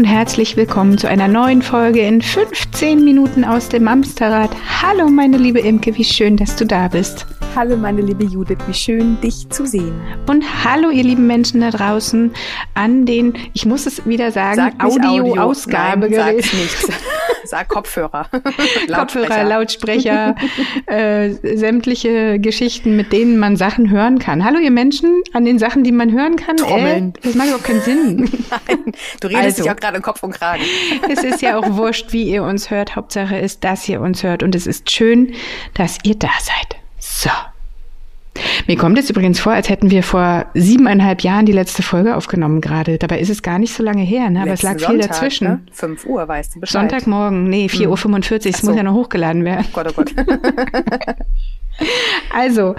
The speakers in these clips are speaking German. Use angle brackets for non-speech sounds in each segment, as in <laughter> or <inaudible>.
Und herzlich willkommen zu einer neuen Folge in 15 Minuten aus dem Amsterrad. Hallo meine liebe Imke, wie schön, dass du da bist. Hallo meine liebe Judith, wie schön dich zu sehen. Und hallo ihr lieben Menschen da draußen an den, ich muss es wieder sagen, Audio-Ausgabegerät. Audio. Sag nichts. <laughs> Sag Kopfhörer. <laughs> Kopfhörer, Lautsprecher, <laughs> äh, sämtliche Geschichten, mit denen man Sachen hören kann. Hallo ihr Menschen an den Sachen, die man hören kann. Trommeln. Äh, das macht überhaupt keinen Sinn. <laughs> Nein, du redest also, dich auch gerade im Kopf und Kragen. es ist ja auch wurscht, wie ihr uns hört. Hauptsache ist, dass ihr uns hört. Und es ist schön, dass ihr da seid. So. Mir kommt es übrigens vor, als hätten wir vor siebeneinhalb Jahren die letzte Folge aufgenommen gerade. Dabei ist es gar nicht so lange her, ne? aber es lag viel Sonntag, dazwischen. Ne? 5 Uhr, weißt du Bescheid. Sonntagmorgen, nee, 4.45 Uhr, es so. muss ja noch hochgeladen werden. Oh Gott, oh Gott. <laughs> also,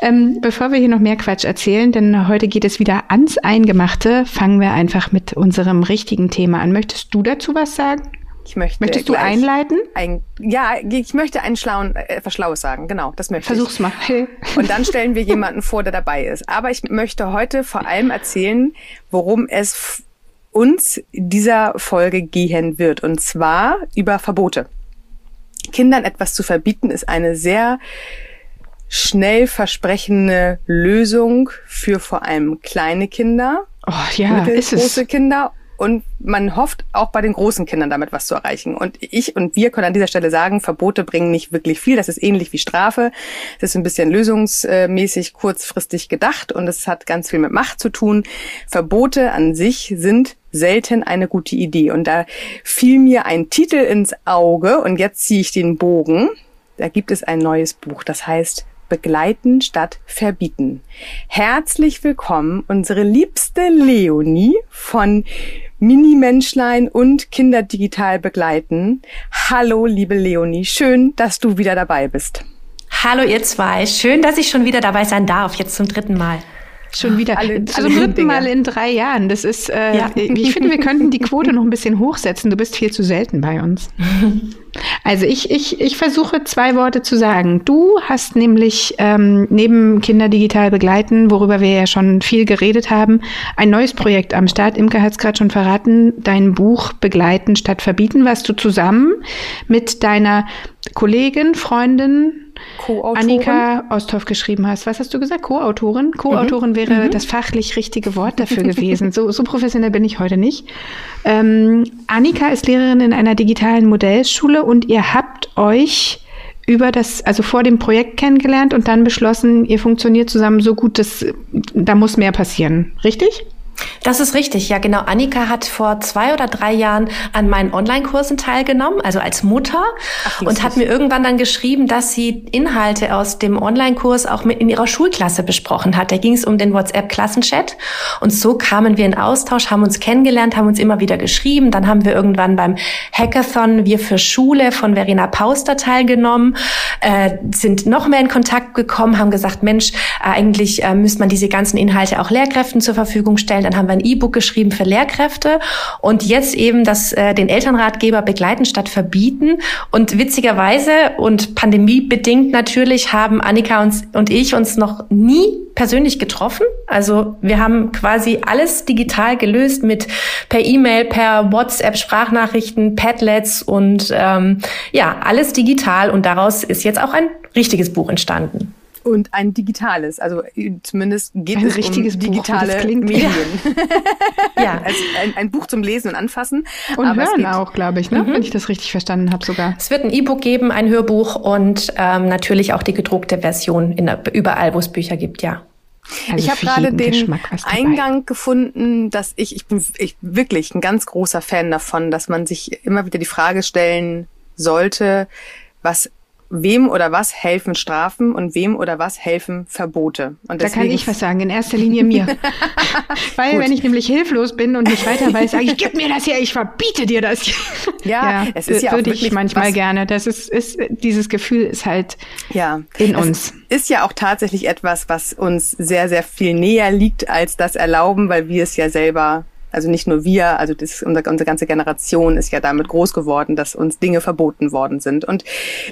ähm, bevor wir hier noch mehr Quatsch erzählen, denn heute geht es wieder ans Eingemachte, fangen wir einfach mit unserem richtigen Thema an. Möchtest du dazu was sagen? Ich möchte Möchtest du einleiten? Ein, ja, ich möchte einen schlauen, äh, etwas Schlaues sagen. Genau, das möchte Versuch's ich. mal. <laughs> Und dann stellen wir jemanden vor, der dabei ist. Aber ich möchte heute vor allem erzählen, worum es uns dieser Folge gehen wird. Und zwar über Verbote. Kindern etwas zu verbieten ist eine sehr schnell versprechende Lösung für vor allem kleine Kinder, oh, ja, mittelgroße Kinder und man hofft auch bei den großen Kindern damit was zu erreichen. Und ich und wir können an dieser Stelle sagen, Verbote bringen nicht wirklich viel. Das ist ähnlich wie Strafe. Das ist ein bisschen lösungsmäßig kurzfristig gedacht und es hat ganz viel mit Macht zu tun. Verbote an sich sind selten eine gute Idee. Und da fiel mir ein Titel ins Auge und jetzt ziehe ich den Bogen. Da gibt es ein neues Buch, das heißt begleiten statt verbieten. Herzlich willkommen, unsere liebste Leonie von Mini-Menschlein und Kinder digital begleiten. Hallo, liebe Leonie, schön, dass du wieder dabei bist. Hallo, ihr zwei. Schön, dass ich schon wieder dabei sein darf, jetzt zum dritten Mal. Schon wieder. Alle, also dritten. Mal in drei Jahren. Das ist, äh, ja. ich finde, wir könnten die Quote noch ein bisschen hochsetzen. Du bist viel zu selten bei uns. <laughs> Also ich, ich, ich versuche zwei Worte zu sagen. Du hast nämlich ähm, neben Kinder digital begleiten, worüber wir ja schon viel geredet haben, ein neues Projekt am Start. Imke hat es gerade schon verraten, dein Buch Begleiten statt Verbieten, was du zusammen mit deiner Kollegin, Freundin, Annika Osthoff geschrieben hast. Was hast du gesagt? Co-Autorin? Co-Autorin mhm. wäre mhm. das fachlich richtige Wort dafür gewesen. So, so professionell bin ich heute nicht. Ähm, Annika ist Lehrerin in einer digitalen Modellschule und ihr habt euch über das, also vor dem Projekt kennengelernt und dann beschlossen, ihr funktioniert zusammen so gut, dass da muss mehr passieren. Richtig? Das ist richtig, ja genau. Annika hat vor zwei oder drei Jahren an meinen Online-Kursen teilgenommen, also als Mutter, Ach, und hat mir irgendwann dann geschrieben, dass sie Inhalte aus dem Online-Kurs auch mit in ihrer Schulklasse besprochen hat. Da ging es um den WhatsApp-Klassenchat und so kamen wir in Austausch, haben uns kennengelernt, haben uns immer wieder geschrieben. Dann haben wir irgendwann beim Hackathon Wir für Schule von Verena Pauster teilgenommen, äh, sind noch mehr in Kontakt gekommen, haben gesagt, Mensch, äh, eigentlich äh, müsste man diese ganzen Inhalte auch Lehrkräften zur Verfügung stellen dann haben wir ein E-Book geschrieben für Lehrkräfte und jetzt eben das, äh, den Elternratgeber begleiten statt verbieten. Und witzigerweise und pandemiebedingt natürlich haben Annika uns, und ich uns noch nie persönlich getroffen. Also wir haben quasi alles digital gelöst mit per E-Mail, per WhatsApp, Sprachnachrichten, Padlets und ähm, ja, alles digital. Und daraus ist jetzt auch ein richtiges Buch entstanden und ein digitales. Also äh, zumindest geht ein es richtiges um digitale Buch, Medien. <laughs> ja, also ein, ein, Buch zum Lesen und Anfassen. Und Aber hören auch, glaube ich, ne? Mhm. wenn ich das richtig verstanden habe sogar. Es wird ein E-Book geben, ein Hörbuch und ähm, natürlich auch die gedruckte Version in, überall, wo es Bücher gibt, ja. Also ich habe gerade den Eingang gefunden, dass ich, ich bin ich, wirklich ein ganz großer Fan davon, dass man sich immer wieder die Frage stellen sollte, was wem oder was helfen Strafen und wem oder was helfen Verbote. Und da kann ich was sagen, in erster Linie mir. <laughs> Weil Gut. wenn ich nämlich hilflos bin und nicht weiter weiß, sage ich, gib mir das her, ich verbiete dir das. <laughs> Ja, ja es ist ja würde ich manchmal gerne. Das ist, ist, dieses Gefühl ist halt ja, in uns. Ist ja auch tatsächlich etwas, was uns sehr, sehr viel näher liegt als das Erlauben, weil wir es ja selber Also nicht nur wir, also das, unsere, unsere ganze Generation ist ja damit groß geworden, dass uns Dinge verboten worden sind. Und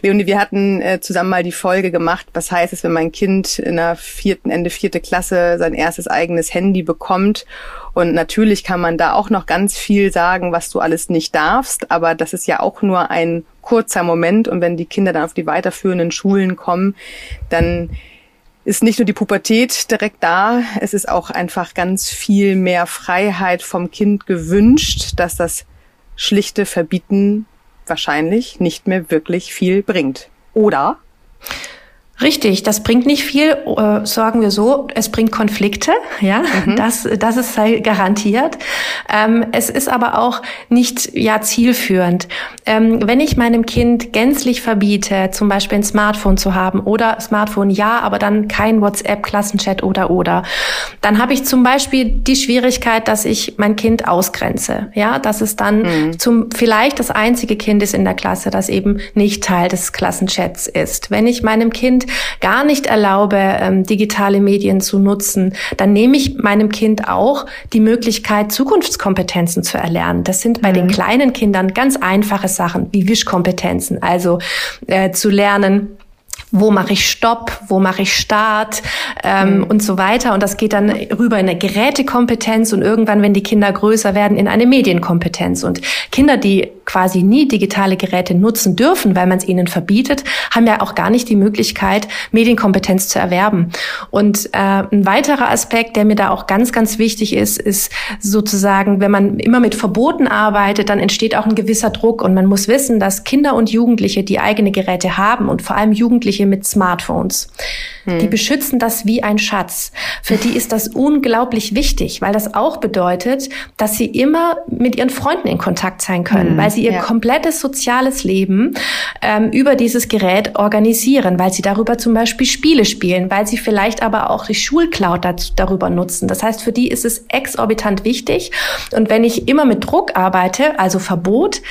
Leonie, wir hatten äh, zusammen mal die Folge gemacht, was heißt es, wenn mein Kind in der vierten, Ende vierte Klasse sein erstes eigenes Handy bekommt. Und natürlich kann man da auch noch ganz viel sagen, was du alles nicht darfst, aber das ist ja auch nur ein kurzer Moment. Und wenn die Kinder dann auf die weiterführenden Schulen kommen, dann ist nicht nur die Pubertät direkt da, es ist auch einfach ganz viel mehr Freiheit vom Kind gewünscht, dass das schlichte Verbieten wahrscheinlich nicht mehr wirklich viel bringt. Oder? Richtig, das bringt nicht viel, äh, sagen wir so, es bringt Konflikte, <laughs> ja, mhm. das, das ist garantiert. Ähm, es ist aber auch nicht ja zielführend. Ähm, wenn ich meinem Kind gänzlich verbiete, zum Beispiel ein Smartphone zu haben oder Smartphone ja, aber dann kein WhatsApp, Klassenchat oder oder, dann habe ich zum Beispiel die Schwierigkeit, dass ich mein Kind ausgrenze, ja, dass es dann mhm. zum vielleicht das einzige Kind ist in der Klasse, das eben nicht Teil des Klassenchats ist. Wenn ich meinem Kind gar nicht erlaube, ähm, digitale Medien zu nutzen, dann nehme ich meinem Kind auch die Möglichkeit, Zukunftskompetenzen zu erlernen. Das sind bei mhm. den kleinen Kindern ganz einfache Sachen wie Wischkompetenzen, also äh, zu lernen, wo mache ich Stopp, wo mache ich Start ähm, mhm. und so weiter. Und das geht dann rüber in eine Gerätekompetenz und irgendwann, wenn die Kinder größer werden, in eine Medienkompetenz. Und Kinder, die quasi nie digitale Geräte nutzen dürfen, weil man es ihnen verbietet, haben ja auch gar nicht die Möglichkeit, Medienkompetenz zu erwerben. Und äh, ein weiterer Aspekt, der mir da auch ganz, ganz wichtig ist, ist sozusagen, wenn man immer mit Verboten arbeitet, dann entsteht auch ein gewisser Druck und man muss wissen, dass Kinder und Jugendliche, die eigene Geräte haben und vor allem Jugendliche Jugendliche mit Smartphones. Hm. Die beschützen das wie ein Schatz. Für die ist das unglaublich wichtig, weil das auch bedeutet, dass sie immer mit ihren Freunden in Kontakt sein können, hm. weil sie ihr ja. komplettes soziales Leben ähm, über dieses Gerät organisieren, weil sie darüber zum Beispiel Spiele spielen, weil sie vielleicht aber auch die Schulcloud darüber nutzen. Das heißt, für die ist es exorbitant wichtig. Und wenn ich immer mit Druck arbeite, also Verbot,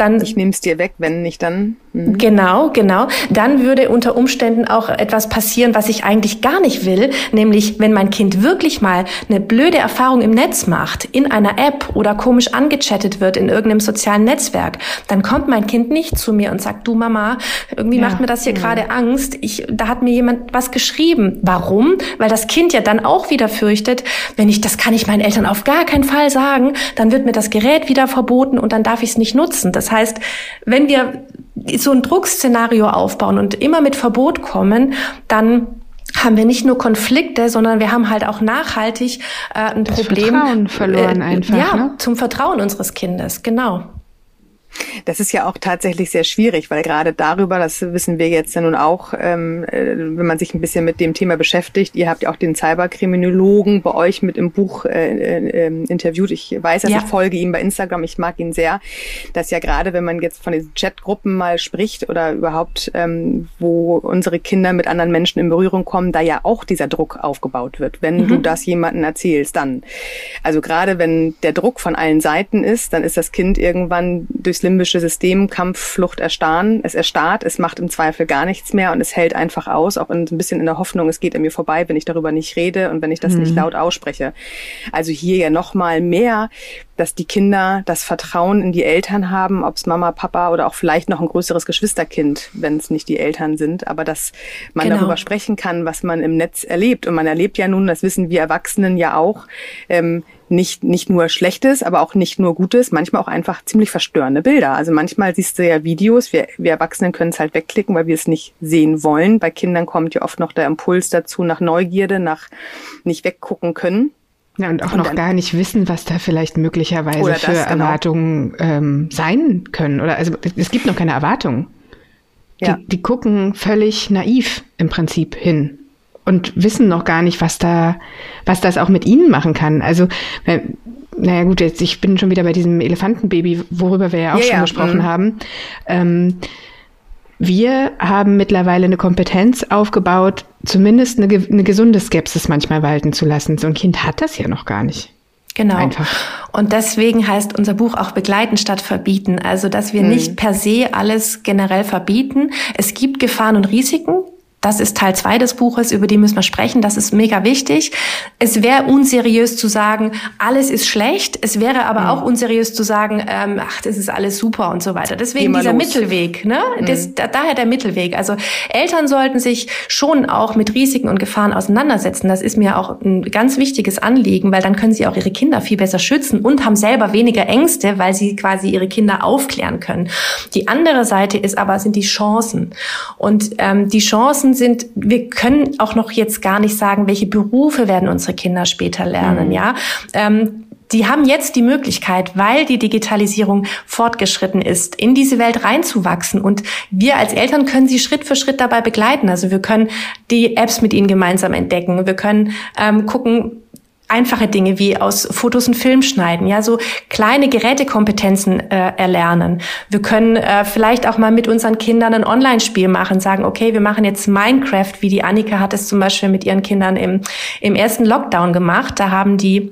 dann ich nehme es dir weg, wenn nicht dann. Mhm. Genau, genau. Dann würde unter Umständen auch etwas passieren, was ich eigentlich gar nicht will, nämlich wenn mein Kind wirklich mal eine blöde Erfahrung im Netz macht, in einer App oder komisch angechattet wird in irgendeinem sozialen Netzwerk, dann kommt mein Kind nicht zu mir und sagt, du Mama, irgendwie ja. macht mir das hier mhm. gerade Angst. Ich, da hat mir jemand was geschrieben. Warum? Weil das Kind ja dann auch wieder fürchtet, wenn ich, das kann ich meinen Eltern auf gar keinen Fall sagen, dann wird mir das Gerät wieder verboten und dann darf ich es nicht nutzen. Das heißt, wenn wir so ein Druckszenario aufbauen und immer mit Verbot kommen, dann haben wir nicht nur Konflikte, sondern wir haben halt auch nachhaltig äh, ein das Problem. Vertrauen verloren äh, einfach. Ja, ne? zum Vertrauen unseres Kindes, genau. Das ist ja auch tatsächlich sehr schwierig, weil gerade darüber, das wissen wir jetzt ja nun auch, ähm, äh, wenn man sich ein bisschen mit dem Thema beschäftigt, ihr habt ja auch den Cyberkriminologen bei euch mit im Buch äh, äh, ähm, interviewt. Ich weiß, dass ja. ich folge ihm bei Instagram, ich mag ihn sehr, dass ja gerade, wenn man jetzt von diesen Chatgruppen mal spricht oder überhaupt, ähm, wo unsere Kinder mit anderen Menschen in Berührung kommen, da ja auch dieser Druck aufgebaut wird. Wenn mhm. du das jemandem erzählst, dann. Also gerade wenn der Druck von allen Seiten ist, dann ist das Kind irgendwann durchs durchs limbische System, Kampf, Flucht, Erstarren. Es erstarrt, es macht im Zweifel gar nichts mehr und es hält einfach aus, auch in, ein bisschen in der Hoffnung, es geht an mir vorbei, wenn ich darüber nicht rede und wenn ich das mhm. nicht laut ausspreche. Also hier ja nochmal mehr, dass die Kinder das Vertrauen in die Eltern haben, ob es Mama, Papa oder auch vielleicht noch ein größeres Geschwisterkind, wenn es nicht die Eltern sind, aber dass man genau. darüber sprechen kann, was man im Netz erlebt. Und man erlebt ja nun, das wissen wir Erwachsenen ja auch, ähm, nicht, nicht nur Schlechtes, aber auch nicht nur Gutes, manchmal auch einfach ziemlich verstörende Bilder. Also manchmal siehst du ja Videos, wir, wir Erwachsenen können es halt wegklicken, weil wir es nicht sehen wollen. Bei Kindern kommt ja oft noch der Impuls dazu nach Neugierde, nach nicht weggucken können. Ja, und auch und noch dann, gar nicht wissen, was da vielleicht möglicherweise für das, genau. Erwartungen ähm, sein können. Oder also es gibt noch keine Erwartungen. Ja. Die, die gucken völlig naiv im Prinzip hin und wissen noch gar nicht, was da, was das auch mit ihnen machen kann. Also, naja gut, jetzt ich bin schon wieder bei diesem Elefantenbaby, worüber wir ja auch ja, schon ja. gesprochen mhm. haben. Ähm, wir haben mittlerweile eine Kompetenz aufgebaut, zumindest eine, eine gesunde Skepsis manchmal walten zu lassen. So ein Kind hat das ja noch gar nicht. Genau. Einfach. Und deswegen heißt unser Buch auch begleiten statt verbieten. Also, dass wir mhm. nicht per se alles generell verbieten. Es gibt Gefahren und Risiken, das ist Teil zwei des Buches, über die müssen wir sprechen. Das ist mega wichtig. Es wäre unseriös zu sagen, alles ist schlecht. Es wäre aber mhm. auch unseriös zu sagen, ähm, ach, das ist alles super und so weiter. Deswegen dieser los. Mittelweg, ne? Mhm. Das, da, daher der Mittelweg. Also Eltern sollten sich schon auch mit Risiken und Gefahren auseinandersetzen. Das ist mir auch ein ganz wichtiges Anliegen, weil dann können sie auch ihre Kinder viel besser schützen und haben selber weniger Ängste, weil sie quasi ihre Kinder aufklären können. Die andere Seite ist aber, sind die Chancen. Und ähm, die Chancen Chancen sind, wir können auch noch jetzt gar nicht sagen, welche Berufe werden unsere Kinder später lernen, mhm. ja. Ähm, die haben jetzt die Möglichkeit, weil die Digitalisierung fortgeschritten ist, in diese Welt reinzuwachsen. Und wir als Eltern können sie Schritt für Schritt dabei begleiten. Also wir können die Apps mit ihnen gemeinsam entdecken. Wir können ähm, gucken, einfache Dinge wie aus Fotos einen Film schneiden, ja, so kleine Gerätekompetenzen äh, erlernen. Wir können äh, vielleicht auch mal mit unseren Kindern ein Online-Spiel machen, sagen, okay, wir machen jetzt Minecraft, wie die Annika hat es zum Beispiel mit ihren Kindern im, im ersten Lockdown gemacht. Da haben die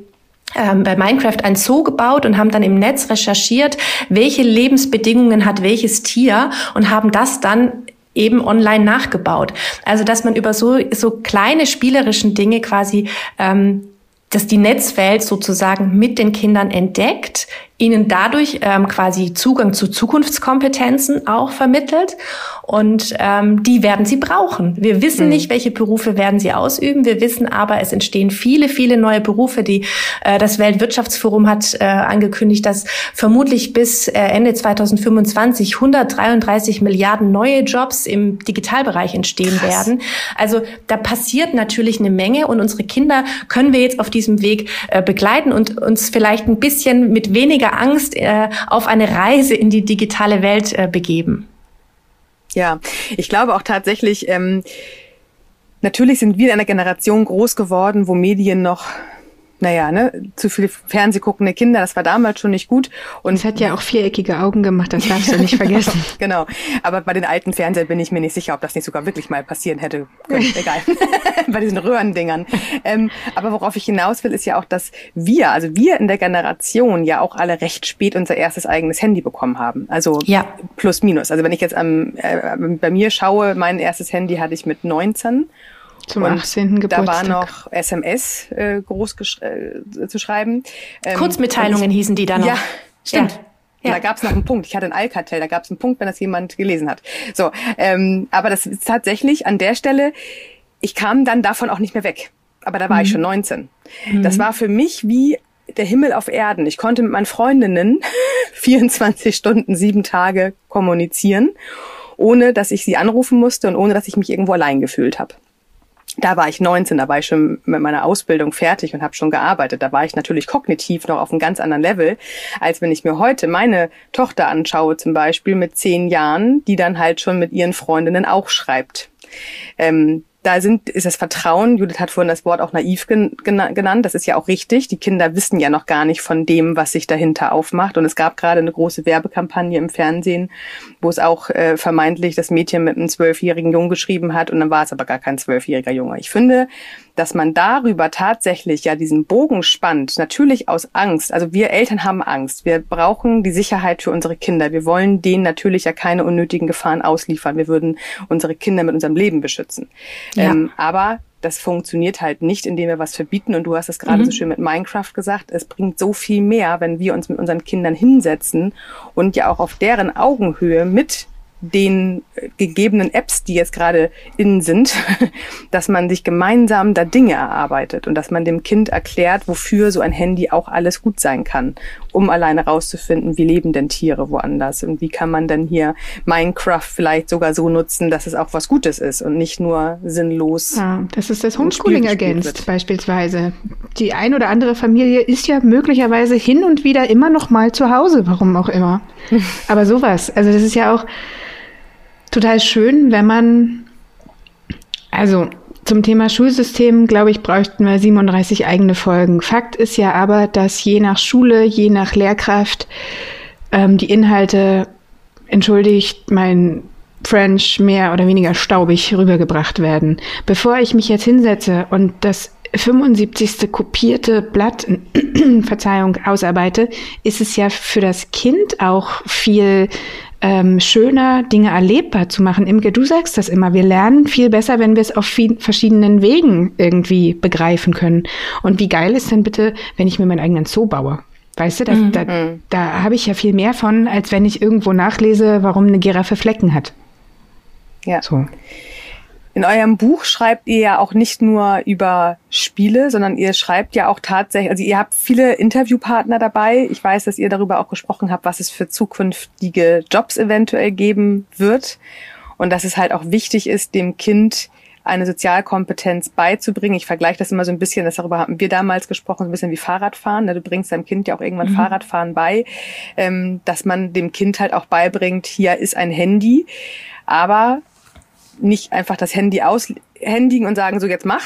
ähm, bei Minecraft ein Zoo gebaut und haben dann im Netz recherchiert, welche Lebensbedingungen hat welches Tier und haben das dann eben online nachgebaut. Also dass man über so so kleine spielerischen Dinge quasi ähm, dass die Netzwelt sozusagen mit den Kindern entdeckt, ihnen dadurch ähm, quasi Zugang zu Zukunftskompetenzen auch vermittelt und ähm, die werden sie brauchen. Wir wissen mhm. nicht, welche Berufe werden sie ausüben. Wir wissen aber, es entstehen viele, viele neue Berufe. Die äh, das Weltwirtschaftsforum hat äh, angekündigt, dass vermutlich bis äh, Ende 2025 133 Milliarden neue Jobs im Digitalbereich entstehen Krass. werden. Also da passiert natürlich eine Menge und unsere Kinder können wir jetzt auf diesem Weg äh, begleiten und uns vielleicht ein bisschen mit weniger Angst äh, auf eine Reise in die digitale Welt äh, begeben. Ja, ich glaube auch tatsächlich, ähm, natürlich sind wir in einer Generation groß geworden, wo Medien noch naja, ne, zu viele Fernsehguckende Kinder, das war damals schon nicht gut. Und es hat ja auch viereckige Augen gemacht, das darfst du nicht <laughs> vergessen. genau. Aber bei den alten Fernsehern bin ich mir nicht sicher, ob das nicht sogar wirklich mal passieren hätte können. <laughs> Egal. <laughs> bei diesen Röhrendingern. Ähm, aber worauf ich hinaus will, ist ja auch, dass wir, also wir in der Generation ja auch alle recht spät unser erstes eigenes Handy bekommen haben. Also ja. plus minus. Also wenn ich jetzt am, äh, bei mir schaue, mein erstes Handy hatte ich mit 19 zum und 18. Geburtstag. Da war noch SMS äh, groß äh, zu schreiben. Ähm, Kurzmitteilungen hießen die da noch. Ja, <laughs> stimmt. Ja. Ja. Da gab es noch einen Punkt. Ich hatte ein Alcatel, da gab es einen Punkt, wenn das jemand gelesen hat. So, ähm, aber das ist tatsächlich an der Stelle, ich kam dann davon auch nicht mehr weg. Aber da war mhm. ich schon 19. Mhm. Das war für mich wie der Himmel auf Erden. Ich konnte mit meinen Freundinnen <laughs> 24 Stunden, sieben Tage kommunizieren, ohne dass ich sie anrufen musste und ohne dass ich mich irgendwo allein gefühlt habe da war ich 19, da war ich schon mit meiner Ausbildung fertig und habe schon gearbeitet. Da war ich natürlich kognitiv noch auf einem ganz anderen Level, als wenn ich mir heute meine Tochter anschaue, zum Beispiel mit zehn Jahren, die dann halt schon mit ihren Freundinnen auch schreibt. Ähm, da sind, ist das Vertrauen, Judith hat vorhin das Wort auch naiv gen, genannt, das ist ja auch richtig. Die Kinder wissen ja noch gar nicht von dem, was sich dahinter aufmacht. Und es gab gerade eine große Werbekampagne im Fernsehen, wo es auch äh, vermeintlich das Mädchen mit einem zwölfjährigen Jungen geschrieben hat und dann war es aber gar kein zwölfjähriger Junge. Ich finde, dass man darüber tatsächlich ja diesen Bogen spannt, natürlich aus Angst. Also wir Eltern haben Angst. Wir brauchen die Sicherheit für unsere Kinder. Wir wollen denen natürlich ja keine unnötigen Gefahren ausliefern. Wir würden unsere Kinder mit unserem Leben beschützen. Ja. Ähm, aber das funktioniert halt nicht, indem wir was verbieten. Und du hast es gerade mhm. so schön mit Minecraft gesagt. Es bringt so viel mehr, wenn wir uns mit unseren Kindern hinsetzen und ja auch auf deren Augenhöhe mit den äh, gegebenen Apps, die jetzt gerade innen sind, <laughs> dass man sich gemeinsam da Dinge erarbeitet und dass man dem Kind erklärt, wofür so ein Handy auch alles gut sein kann, um alleine rauszufinden, wie leben denn Tiere woanders und wie kann man denn hier Minecraft vielleicht sogar so nutzen, dass es auch was Gutes ist und nicht nur sinnlos. Ja, das ist das Homeschooling ergänzt beispielsweise. Die ein oder andere Familie ist ja möglicherweise hin und wieder immer noch mal zu Hause, warum auch immer. <laughs> Aber sowas, also das ist ja auch total schön, wenn man, also zum Thema Schulsystem, glaube ich, bräuchten wir 37 eigene Folgen. Fakt ist ja aber, dass je nach Schule, je nach Lehrkraft ähm, die Inhalte, entschuldigt mein French, mehr oder weniger staubig rübergebracht werden. Bevor ich mich jetzt hinsetze und das 75. kopierte Blatt, <clears throat> Verzeihung, ausarbeite, ist es ja für das Kind auch viel ähm, schöner, Dinge erlebbar zu machen. Imke, du sagst das immer, wir lernen viel besser, wenn wir es auf viel, verschiedenen Wegen irgendwie begreifen können. Und wie geil ist denn bitte, wenn ich mir meinen eigenen Zoo baue? Weißt du, das, mhm. da, da habe ich ja viel mehr von, als wenn ich irgendwo nachlese, warum eine Giraffe Flecken hat. Ja. So. In eurem Buch schreibt ihr ja auch nicht nur über Spiele, sondern ihr schreibt ja auch tatsächlich, also ihr habt viele Interviewpartner dabei. Ich weiß, dass ihr darüber auch gesprochen habt, was es für zukünftige Jobs eventuell geben wird und dass es halt auch wichtig ist, dem Kind eine Sozialkompetenz beizubringen. Ich vergleiche das immer so ein bisschen, das darüber haben wir damals gesprochen, so ein bisschen wie Fahrradfahren. Ne? Du bringst deinem Kind ja auch irgendwann mhm. Fahrradfahren bei, ähm, dass man dem Kind halt auch beibringt, hier ist ein Handy. Aber nicht einfach das Handy aushändigen und sagen, so jetzt mach.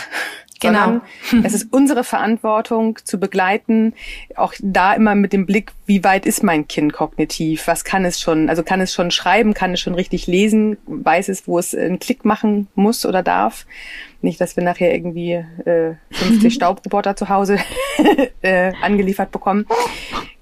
Genau. <laughs> es ist unsere Verantwortung zu begleiten, auch da immer mit dem Blick, wie weit ist mein Kind kognitiv? Was kann es schon? Also kann es schon schreiben? Kann es schon richtig lesen? Weiß es, wo es einen Klick machen muss oder darf? Nicht, dass wir nachher irgendwie äh, 50 <laughs> Staubroboter zu Hause <laughs> äh, angeliefert bekommen.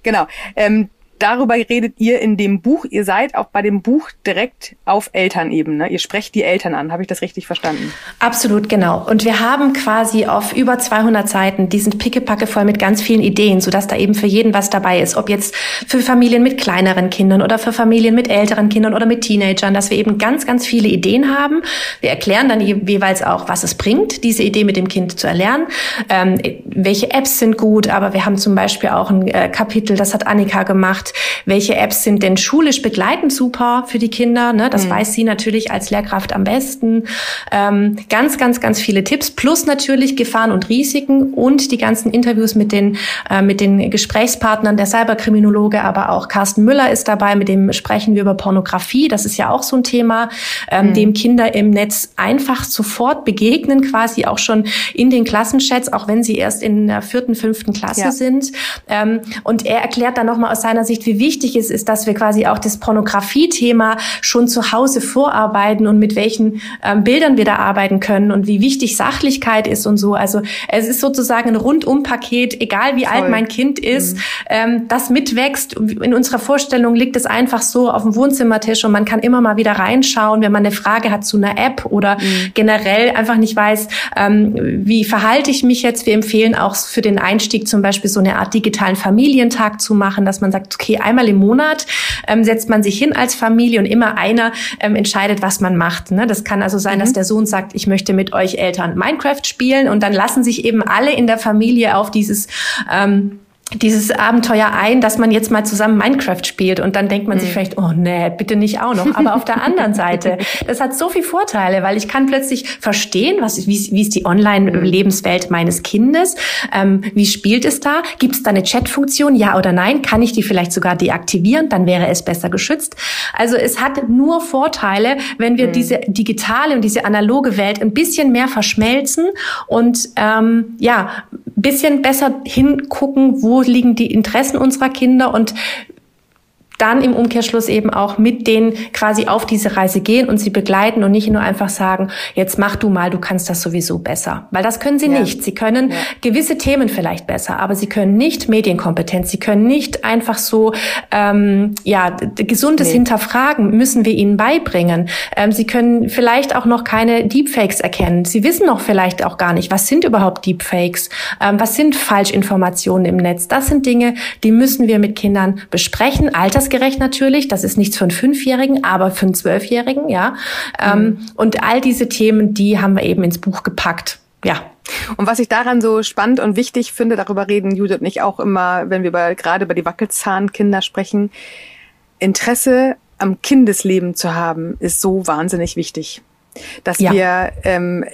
Genau. Ähm, darüber redet ihr in dem Buch. Ihr seid auch bei dem Buch direkt auf Elternebene. Ihr sprecht die Eltern an. Habe ich das richtig verstanden? Absolut, genau. Und wir haben quasi auf über 200 Seiten, die sind pickepacke voll mit ganz vielen Ideen, sodass da eben für jeden was dabei ist. Ob jetzt für Familien mit kleineren Kindern oder für Familien mit älteren Kindern oder mit Teenagern, dass wir eben ganz, ganz viele Ideen haben. Wir erklären dann jeweils auch, was es bringt, diese Idee mit dem Kind zu erlernen. Ähm, welche Apps sind gut, aber wir haben zum Beispiel auch ein äh, Kapitel, das hat Annika gemacht, welche Apps sind denn schulisch begleitend super für die Kinder. Ne? Das mhm. weiß sie natürlich als Lehrkraft am besten. Ähm, ganz, ganz, ganz viele Tipps plus natürlich Gefahren und Risiken und die ganzen Interviews mit den, äh, mit den Gesprächspartnern, der Cyberkriminologe, aber auch Carsten Müller ist dabei, mit dem sprechen wir über Pornografie. Das ist ja auch so ein Thema, ähm, mhm. dem Kinder im Netz einfach sofort begegnen, quasi auch schon in den Klassenchats, auch wenn sie erst in der vierten, fünften Klasse ja. sind. Ähm, und er erklärt dann nochmal aus seiner Sicht, wie wichtig es ist, dass wir quasi auch das Pornografie-Thema schon zu Hause vorarbeiten und mit welchen ähm, Bildern wir da arbeiten können und wie wichtig Sachlichkeit ist und so. Also es ist sozusagen ein Rundum-Paket, egal wie Voll. alt mein Kind ist, mhm. ähm, das mitwächst. In unserer Vorstellung liegt es einfach so auf dem Wohnzimmertisch und man kann immer mal wieder reinschauen, wenn man eine Frage hat zu einer App oder mhm. generell einfach nicht weiß, ähm, wie verhalte ich mich jetzt. Wir empfehlen auch für den Einstieg zum Beispiel so eine Art digitalen Familientag zu machen, dass man sagt, okay, einmal im Monat ähm, setzt man sich hin als Familie und immer einer ähm, entscheidet, was man macht. Ne? Das kann also sein, mhm. dass der Sohn sagt, ich möchte mit euch Eltern Minecraft spielen und dann lassen sich eben alle in der Familie auf dieses ähm, dieses Abenteuer ein, dass man jetzt mal zusammen Minecraft spielt und dann denkt man mhm. sich vielleicht, oh nee, bitte nicht auch noch. Aber auf der <laughs> anderen Seite, das hat so viele Vorteile, weil ich kann plötzlich verstehen, was, wie, wie ist die Online-Lebenswelt meines Kindes, ähm, wie spielt es da, gibt es da eine Chat-Funktion, ja oder nein, kann ich die vielleicht sogar deaktivieren, dann wäre es besser geschützt. Also es hat nur Vorteile, wenn wir mhm. diese digitale und diese analoge Welt ein bisschen mehr verschmelzen und ähm, ja, bisschen besser hingucken, wo liegen die Interessen unserer Kinder und dann im Umkehrschluss eben auch mit denen quasi auf diese Reise gehen und sie begleiten und nicht nur einfach sagen, jetzt mach du mal, du kannst das sowieso besser. Weil das können sie ja. nicht. Sie können ja. gewisse Themen vielleicht besser, aber sie können nicht Medienkompetenz, sie können nicht einfach so, ähm, ja, gesundes nee. Hinterfragen müssen wir ihnen beibringen. Ähm, sie können vielleicht auch noch keine Deepfakes erkennen. Sie wissen noch vielleicht auch gar nicht, was sind überhaupt Deepfakes, ähm, was sind Falschinformationen im Netz. Das sind Dinge, die müssen wir mit Kindern besprechen. Alters altersgerecht natürlich. Das ist nichts für einen Fünfjährigen, aber für einen Zwölfjährigen, ja. Ähm, mhm. und all diese Themen, die haben wir eben ins Buch gepackt. Ja. Und was ich daran so spannend und wichtig finde, darüber reden Judith und ich auch immer, wenn wir über, gerade über die Wackelzahnkinder sprechen, Interesse am Kindesleben zu haben, ist so wahnsinnig wichtig dass ja. wir ähm,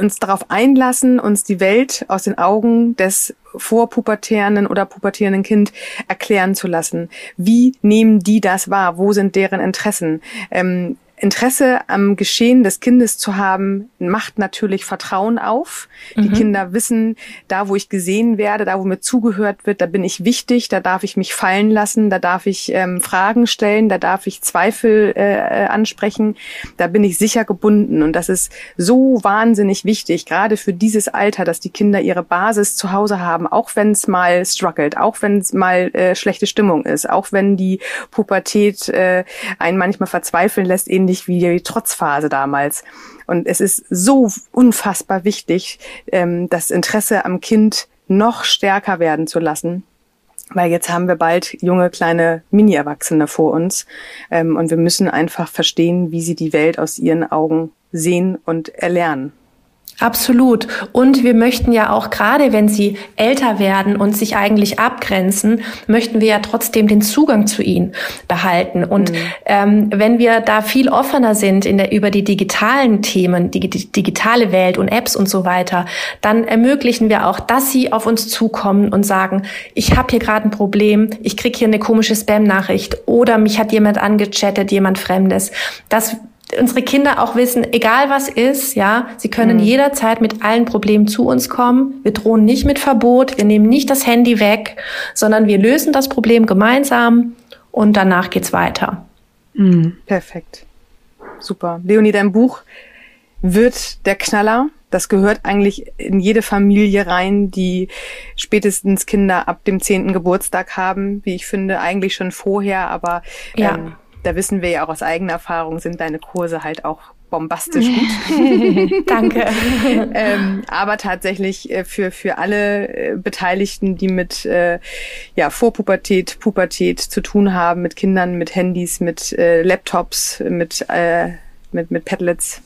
uns darauf einlassen, uns die Welt aus den Augen des vorpubertären oder pubertierenden Kind erklären zu lassen. Wie nehmen die das wahr? Wo sind deren Interessen? Ähm, Interesse am Geschehen des Kindes zu haben, macht natürlich Vertrauen auf. Mhm. Die Kinder wissen, da wo ich gesehen werde, da wo mir zugehört wird, da bin ich wichtig, da darf ich mich fallen lassen, da darf ich ähm, Fragen stellen, da darf ich Zweifel äh, ansprechen, da bin ich sicher gebunden. Und das ist so wahnsinnig wichtig, gerade für dieses Alter, dass die Kinder ihre Basis zu Hause haben, auch wenn es mal struggelt, auch wenn es mal äh, schlechte Stimmung ist, auch wenn die Pubertät äh, einen manchmal verzweifeln lässt, ähnlich wie die Trotzphase damals. Und es ist so unfassbar wichtig, ähm, das Interesse am Kind noch stärker werden zu lassen. Weil jetzt haben wir bald junge, kleine Mini-Erwachsene vor uns. Ähm, und wir müssen einfach verstehen, wie sie die Welt aus ihren Augen sehen und erlernen. Absolut. Und wir möchten ja auch gerade, wenn sie älter werden und sich eigentlich abgrenzen, möchten wir ja trotzdem den Zugang zu ihnen behalten. Und mhm. ähm, wenn wir da viel offener sind in der, über die digitalen Themen, die, die digitale Welt und Apps und so weiter, dann ermöglichen wir auch, dass sie auf uns zukommen und sagen, ich habe hier gerade ein Problem, ich krieg hier eine komische Spam-Nachricht oder mich hat jemand angechattet, jemand Fremdes. Das unsere Kinder auch wissen, egal was ist, ja, sie können mhm. jederzeit mit allen Problemen zu uns kommen. Wir drohen nicht mit Verbot, wir nehmen nicht das Handy weg, sondern wir lösen das Problem gemeinsam und danach geht's weiter. Mhm. Perfekt. Super. Leonie, dein Buch wird der Knaller. Das gehört eigentlich in jede Familie rein, die spätestens Kinder ab dem zehnten Geburtstag haben, wie ich finde, eigentlich schon vorher, aber ja. Da wissen wir ja auch aus eigener Erfahrung, sind deine Kurse halt auch bombastisch gut. <laughs> Danke. <laughs> ähm, aber tatsächlich äh, für, für alle äh, Beteiligten, die mit äh, ja, Vorpubertät, Pubertät zu tun haben, mit Kindern, mit Handys, mit äh, Laptops, mit, äh, mit, mit Padlets,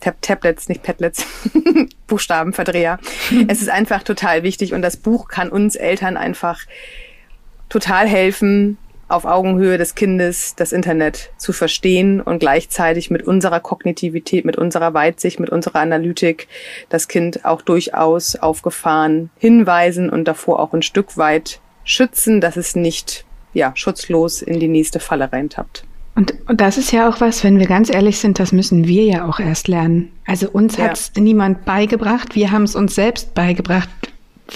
Tab Tablets, nicht Padlets, <laughs> Buchstabenverdreher. es ist einfach total wichtig und das Buch kann uns Eltern einfach total helfen, auf Augenhöhe des Kindes das Internet zu verstehen und gleichzeitig mit unserer Kognitivität, mit unserer Weitsicht, mit unserer Analytik das Kind auch durchaus auf Gefahren hinweisen und davor auch ein Stück weit schützen, dass es nicht ja, schutzlos in die nächste Falle reintappt. Und, und das ist ja auch was, wenn wir ganz ehrlich sind, das müssen wir ja auch erst lernen. Also uns ja. hat es niemand beigebracht, wir haben es uns selbst beigebracht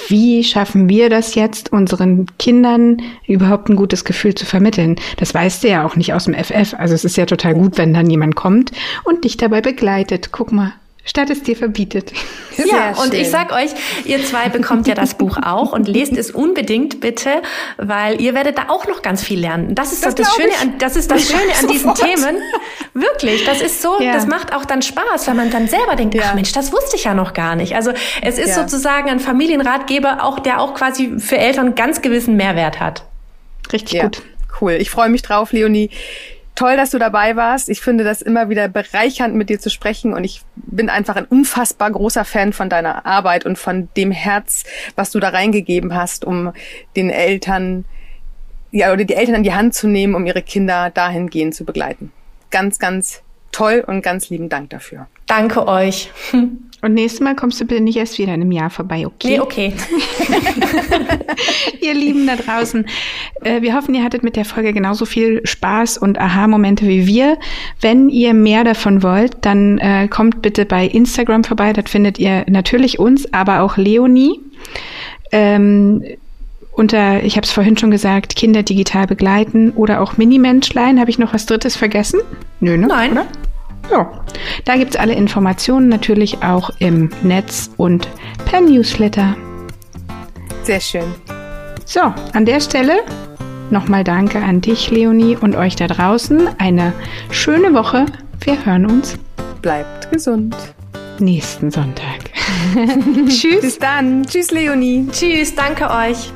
wie schaffen wir das jetzt, unseren Kindern überhaupt ein gutes Gefühl zu vermitteln? Das weißt du ja auch nicht aus dem FF. Also es ist ja total gut, wenn dann jemand kommt und dich dabei begleitet. Guck mal, statt es dir verbietet. <laughs> Sehr ja, schön. und ich sag euch, ihr zwei bekommt ja das <laughs> Buch auch und lest es unbedingt bitte, weil ihr werdet da auch noch ganz viel lernen. Das ist das, das Schöne an, das ist das Schöne an diesen Themen. Wirklich, das ist so, ja. das macht auch dann Spaß, weil man dann selber denkt, ja. ach Mensch, das wusste ich ja noch gar nicht. Also es ist ja. sozusagen ein Familienratgeber, auch der auch quasi für Eltern ganz gewissen Mehrwert hat. Richtig gut. Cool. Ich freue mich drauf, Leonie. Toll, dass du dabei warst. Ich finde das immer wieder bereichernd, mit dir zu sprechen. Und ich bin einfach ein unfassbar großer Fan von deiner Arbeit und von dem Herz, was du da reingegeben hast, um den Eltern, ja, oder die Eltern in die Hand zu nehmen, um ihre Kinder dahingehend zu begleiten. Ganz, ganz toll und ganz lieben Dank dafür. Danke euch. <laughs> Und nächstes Mal kommst du bitte nicht erst wieder in einem Jahr vorbei, okay? Nee, okay. <laughs> ihr Lieben da draußen, äh, wir hoffen, ihr hattet mit der Folge genauso viel Spaß und Aha-Momente wie wir. Wenn ihr mehr davon wollt, dann äh, kommt bitte bei Instagram vorbei. Dort findet ihr natürlich uns, aber auch Leonie. Ähm, unter, ich habe es vorhin schon gesagt, Kinder digital begleiten oder auch Mini-Menschlein. Habe ich noch was Drittes vergessen? Nö, ne? Nein. Oder? Ja, da gibt es alle Informationen natürlich auch im Netz und per Newsletter. Sehr schön. So, an der Stelle nochmal danke an dich, Leonie, und euch da draußen. Eine schöne Woche. Wir hören uns. Bleibt gesund. Nächsten Sonntag. <laughs> Tschüss. Bis dann. Tschüss, Leonie. Tschüss, danke euch.